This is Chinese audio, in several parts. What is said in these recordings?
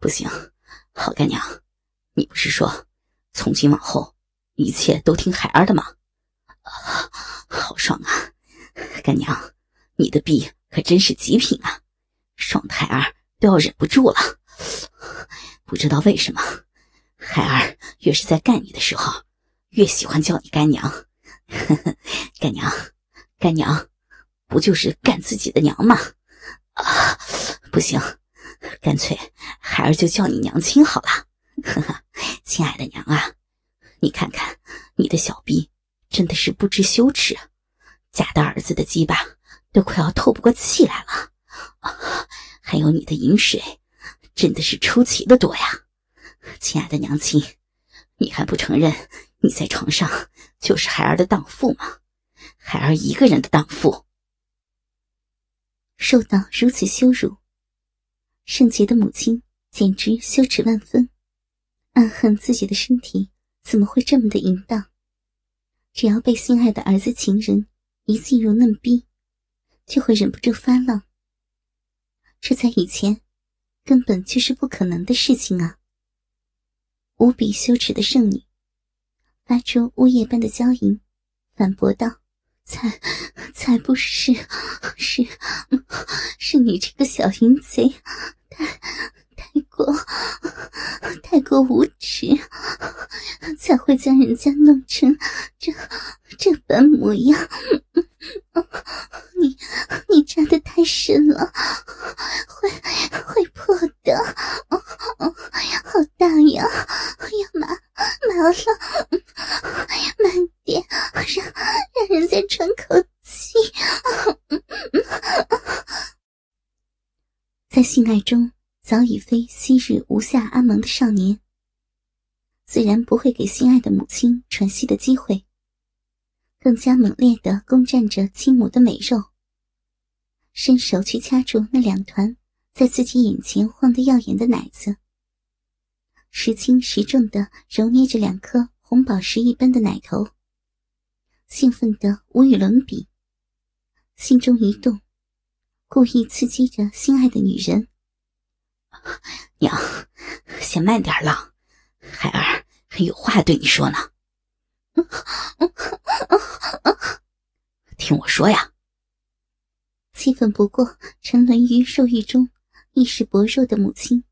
不行，好干娘，你不是说从今往后一切都听孩儿的吗？啊，好爽啊！干娘，你的臂可真是极品啊，爽的孩儿都要忍不住了。不知道为什么，孩儿越是在干你的时候，越喜欢叫你干娘。干娘，干娘，不就是干自己的娘吗？啊，不行。干脆孩儿就叫你娘亲好了，呵呵，亲爱的娘啊，你看看你的小臂，真的是不知羞耻，假的儿子的鸡巴都快要透不过气来了，还有你的饮水，真的是出奇的多呀，亲爱的娘亲，你还不承认你在床上就是孩儿的荡妇吗？孩儿一个人的荡妇，受到如此羞辱。圣洁的母亲简直羞耻万分，暗恨自己的身体怎么会这么的淫荡。只要被心爱的儿子情人一进入嫩逼，就会忍不住发浪。这在以前根本就是不可能的事情啊！无比羞耻的圣女发出呜咽般的娇吟，反驳道：“才才不是，是是你这个小淫贼！”太太过太过无耻，才会将人家弄成这这般模样。你你扎的太深了，会会破的。好大呀！呀妈麻了，慢点，让让人家喘口气。在性爱中早已非昔日无下阿蒙的少年，自然不会给心爱的母亲喘息的机会，更加猛烈的攻占着亲母的美肉，伸手去掐住那两团在自己眼前晃得耀眼的奶子，时轻时重的揉捏着两颗红宝石一般的奶头，兴奋得无与伦比，心中一动。故意刺激着心爱的女人，娘，先慢点浪，孩儿还有话对你说呢。听我说呀！气愤不过沉沦于兽欲中、意识薄弱的母亲，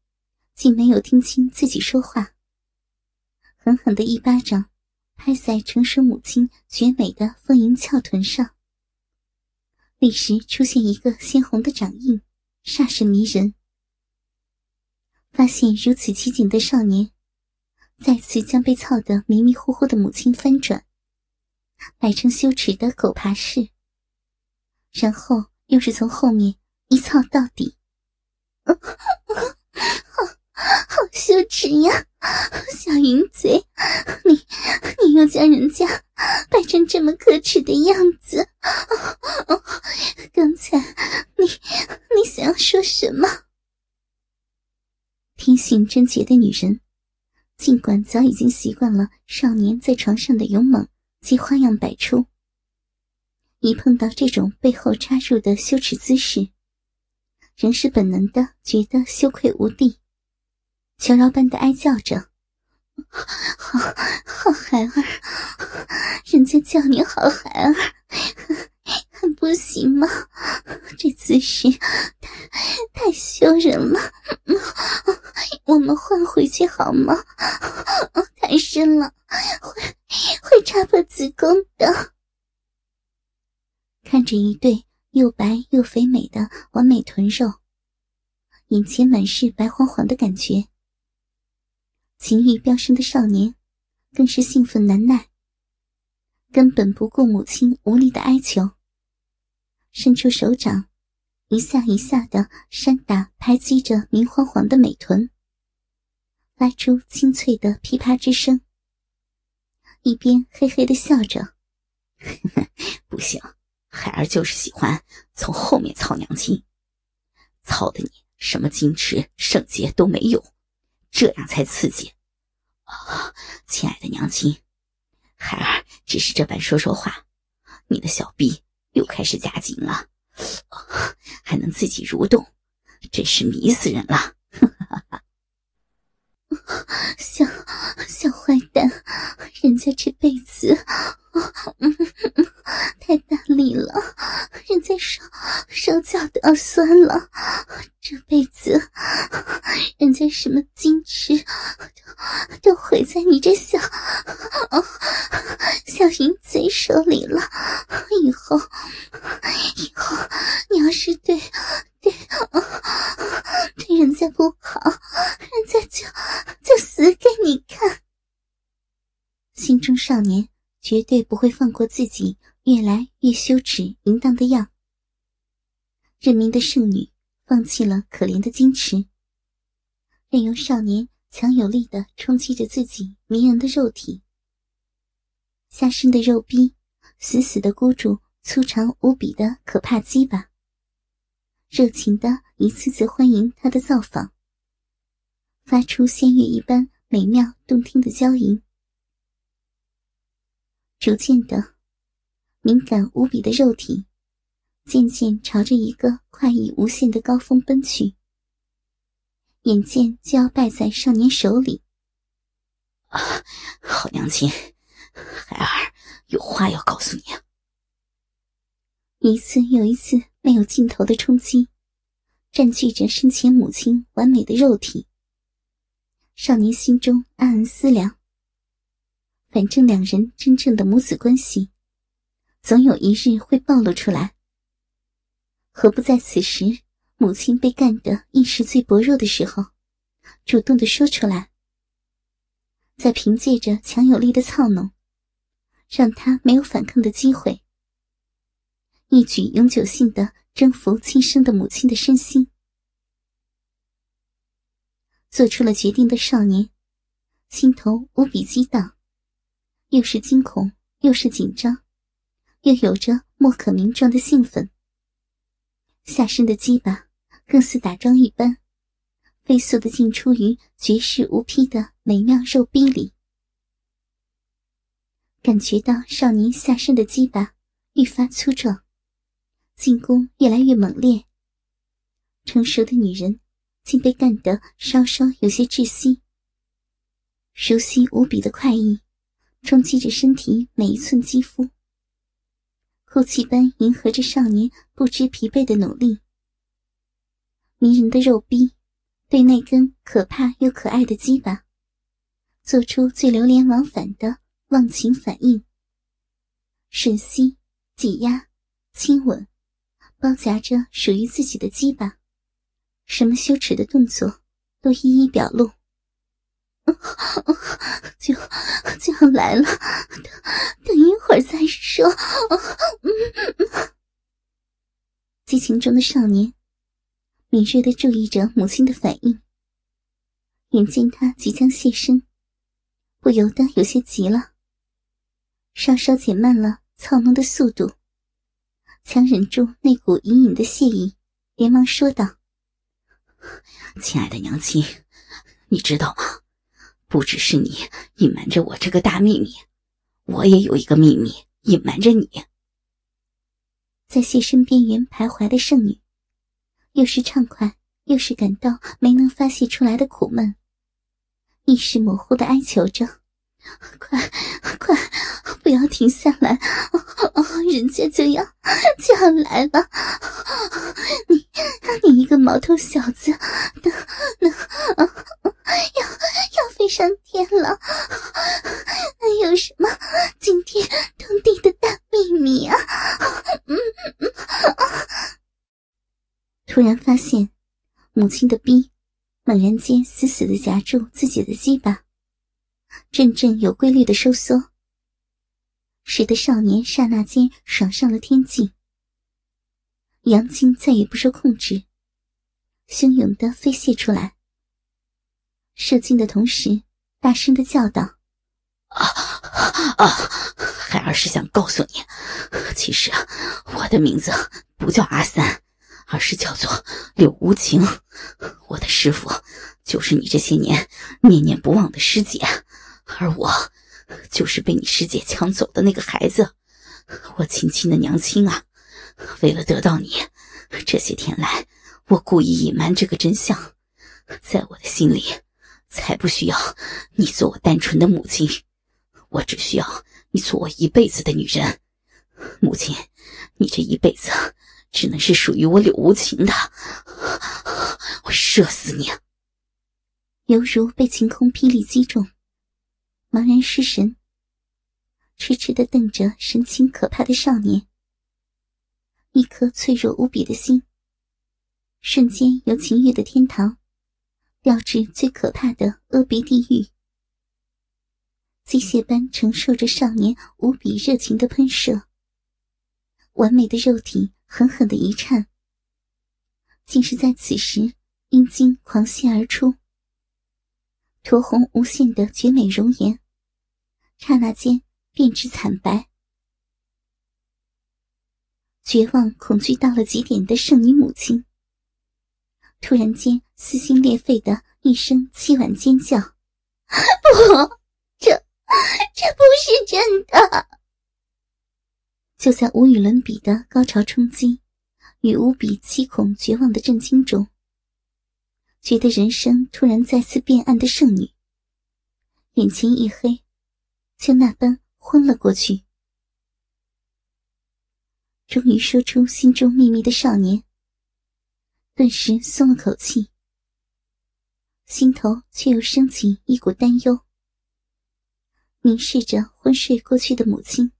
竟没有听清自己说话，狠狠的一巴掌拍在成熟母亲绝美的丰盈翘臀上。立时出现一个鲜红的掌印，煞是迷人。发现如此奇景的少年，再次将被操得迷迷糊糊的母亲翻转，摆成羞耻的狗爬式，然后又是从后面一操到底。好羞耻呀，小淫贼！你你又将人家摆成这么可耻的样子，刚才你你想要说什么？天性贞洁的女人，尽管早已经习惯了少年在床上的勇猛及花样百出，一碰到这种背后插入的羞耻姿势，仍是本能的觉得羞愧无地。求饶般的哀叫着：“好好孩儿，人家叫你好孩儿，很不行吗？这姿势 太太羞人了，我们换回去好吗？太深了，会会插破子宫的。”看着一对又白又肥美的完美臀肉，眼前满是白晃晃的感觉。情欲飙升的少年，更是兴奋难耐，根本不顾母亲无力的哀求，伸出手掌，一下一下的扇打拍击着明晃晃的美臀，发出清脆的噼啪之声，一边嘿嘿的笑着：“不行，孩儿就是喜欢从后面操娘亲，操的你什么矜持圣洁都没有。”这样才刺激，啊，亲爱的娘亲，孩儿只是这般说说话，你的小臂又开始夹紧了，还能自己蠕动，真是迷死人了！小小坏蛋，人家这辈子太大力了，人家手手脚都要酸了。这辈子人家什么矜持都都毁在你这小小淫贼手里了。以后以后，你要是对对对人家不好，人家就就死给你看。心中少年绝对不会放过自己越来越羞耻淫荡的样。任明的圣女放弃了可怜的矜持，任由少年强有力的冲击着自己迷人的肉体，下身的肉逼死死的箍住粗长无比的可怕鸡巴，热情的一次次欢迎他的造访，发出仙乐一般美妙动听的娇吟。逐渐的，敏感无比的肉体渐渐朝着一个快意无限的高峰奔去，眼见就要败在少年手里。啊，好娘亲，孩儿有话要告诉你啊！一次又一次没有尽头的冲击，占据着生前母亲完美的肉体。少年心中暗暗思量。反正两人真正的母子关系，总有一日会暴露出来。何不在此时，母亲被干得意识最薄弱的时候，主动的说出来，再凭借着强有力的操弄，让他没有反抗的机会，一举永久性的征服亲生的母亲的身心。做出了决定的少年，心头无比激荡。又是惊恐，又是紧张，又有着莫可名状的兴奋。下身的鸡巴更似打桩一般，飞速的进出于绝世无匹的美妙肉壁里。感觉到少年下身的鸡巴愈发粗壮，进攻越来越猛烈。成熟的女人竟被干得稍稍有些窒息，熟悉无比的快意。冲击着身体每一寸肌肤，哭泣般迎合着少年不知疲惫的努力。迷人的肉逼，对那根可怕又可爱的鸡巴，做出最流连往返的忘情反应。吮吸、挤压、亲吻，包夹着属于自己的鸡巴，什么羞耻的动作都一一表露。就就要来了，等等一会儿再说。激情中的少年敏锐的注意着母亲的反应，眼见他即将现身，不由得有些急了，稍稍减慢了操弄的速度，强忍住那股隐隐的谢意，连忙说道：“亲爱的娘亲，你知道吗？”不只是你隐瞒着我这个大秘密，我也有一个秘密隐瞒着你。在谢身边缘徘徊的圣女，又是畅快，又是感到没能发泄出来的苦闷，意识模糊的哀求着：“快，快，不要停下来！哦哦人家就要就要来了！你，你一个毛头小子，能能要。”要飞上天了，那有什么惊天动地的大秘密啊？突然发现，母亲的逼猛然间死死的夹住自己的鸡巴，阵阵有规律的收缩，使得少年刹那间爽上了天际，阳精再也不受控制，汹涌的飞泄出来。射精的同时，大声的叫道：“啊啊！孩儿是想告诉你，其实我的名字不叫阿三，而是叫做柳无情。我的师傅就是你这些年念念不忘的师姐，而我就是被你师姐抢走的那个孩子。我亲亲的娘亲啊！为了得到你，这些天来我故意隐瞒这个真相，在我的心里。”才不需要你做我单纯的母亲，我只需要你做我一辈子的女人。母亲，你这一辈子只能是属于我柳无情的，我射死你！犹如被晴空霹雳击中，茫然失神，痴痴的瞪着神情可怕的少年，一颗脆弱无比的心，瞬间由情欲的天堂掉至最可怕的恶鼻地狱，机械般承受着少年无比热情的喷射。完美的肉体狠狠的一颤，竟是在此时阴茎狂泻而出，酡红无限的绝美容颜，刹那间变至惨白。绝望恐惧到了极点的圣女母亲，突然间撕心裂肺的一声凄婉尖叫：“不，这这不是真的！”就在无与伦比的高潮冲击与无比凄恐绝望的震惊中，觉得人生突然再次变暗的圣女，眼前一黑，就那般昏了过去。终于说出心中秘密的少年，顿时松了口气，心头却又升起一股担忧，凝视着昏睡过去的母亲。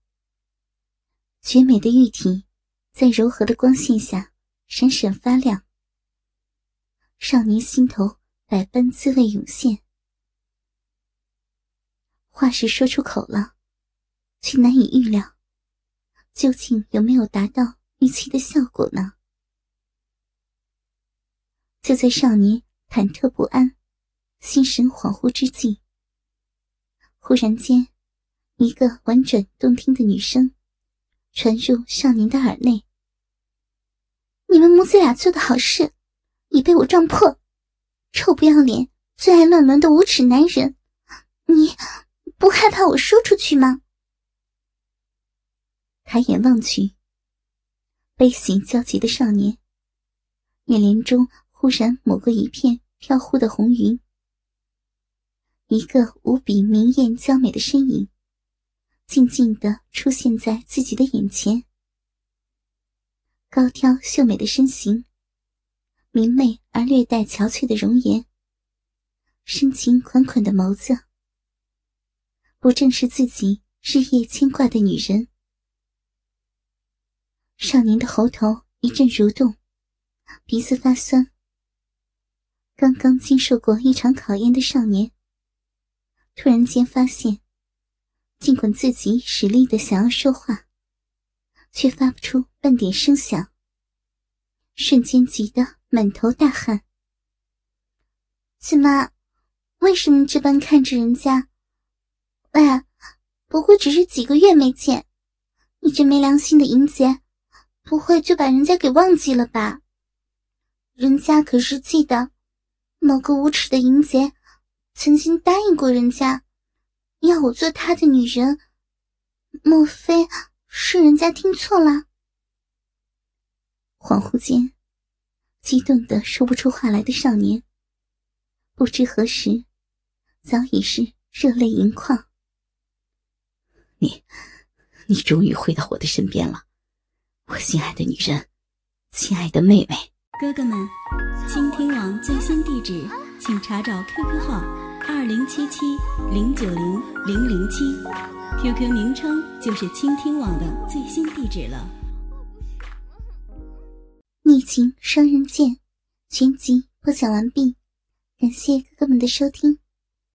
绝美的玉体，在柔和的光线下闪闪发亮。少年心头百般滋味涌现，话是说出口了，却难以预料，究竟有没有达到预期的效果呢？就在少年忐忑不安、心神恍惚之际，忽然间，一个婉转动听的女声。传入少年的耳内。你们母子俩做的好事，已被我撞破。臭不要脸、最爱乱伦的无耻男人，你不害怕我说出去吗？抬眼望去，悲喜交集的少年，眼帘中忽然抹过一片飘忽的红云，一个无比明艳娇美的身影。静静的出现在自己的眼前，高挑秀美的身形，明媚而略带憔悴的容颜，深情款款的眸子，不正是自己日夜牵挂的女人？少年的喉头一阵蠕动，鼻子发酸。刚刚经受过一场考验的少年，突然间发现。尽管自己使力的想要说话，却发不出半点声响。瞬间急得满头大汗。怎么？为什么这般看着人家？喂，不过只是几个月没见，你这没良心的淫贼，不会就把人家给忘记了吧？人家可是记得，某个无耻的淫贼曾经答应过人家。要我做他的女人，莫非是人家听错了？恍惚间，激动的说不出话来的少年，不知何时早已是热泪盈眶。你，你终于回到我的身边了，我心爱的女人，亲爱的妹妹。哥哥们，倾听网最新地址，请查找 QQ 号。二零七七零九零零零七，QQ 名称就是倾听网的最新地址了。逆情双刃剑全集播讲完毕，感谢哥哥们的收听。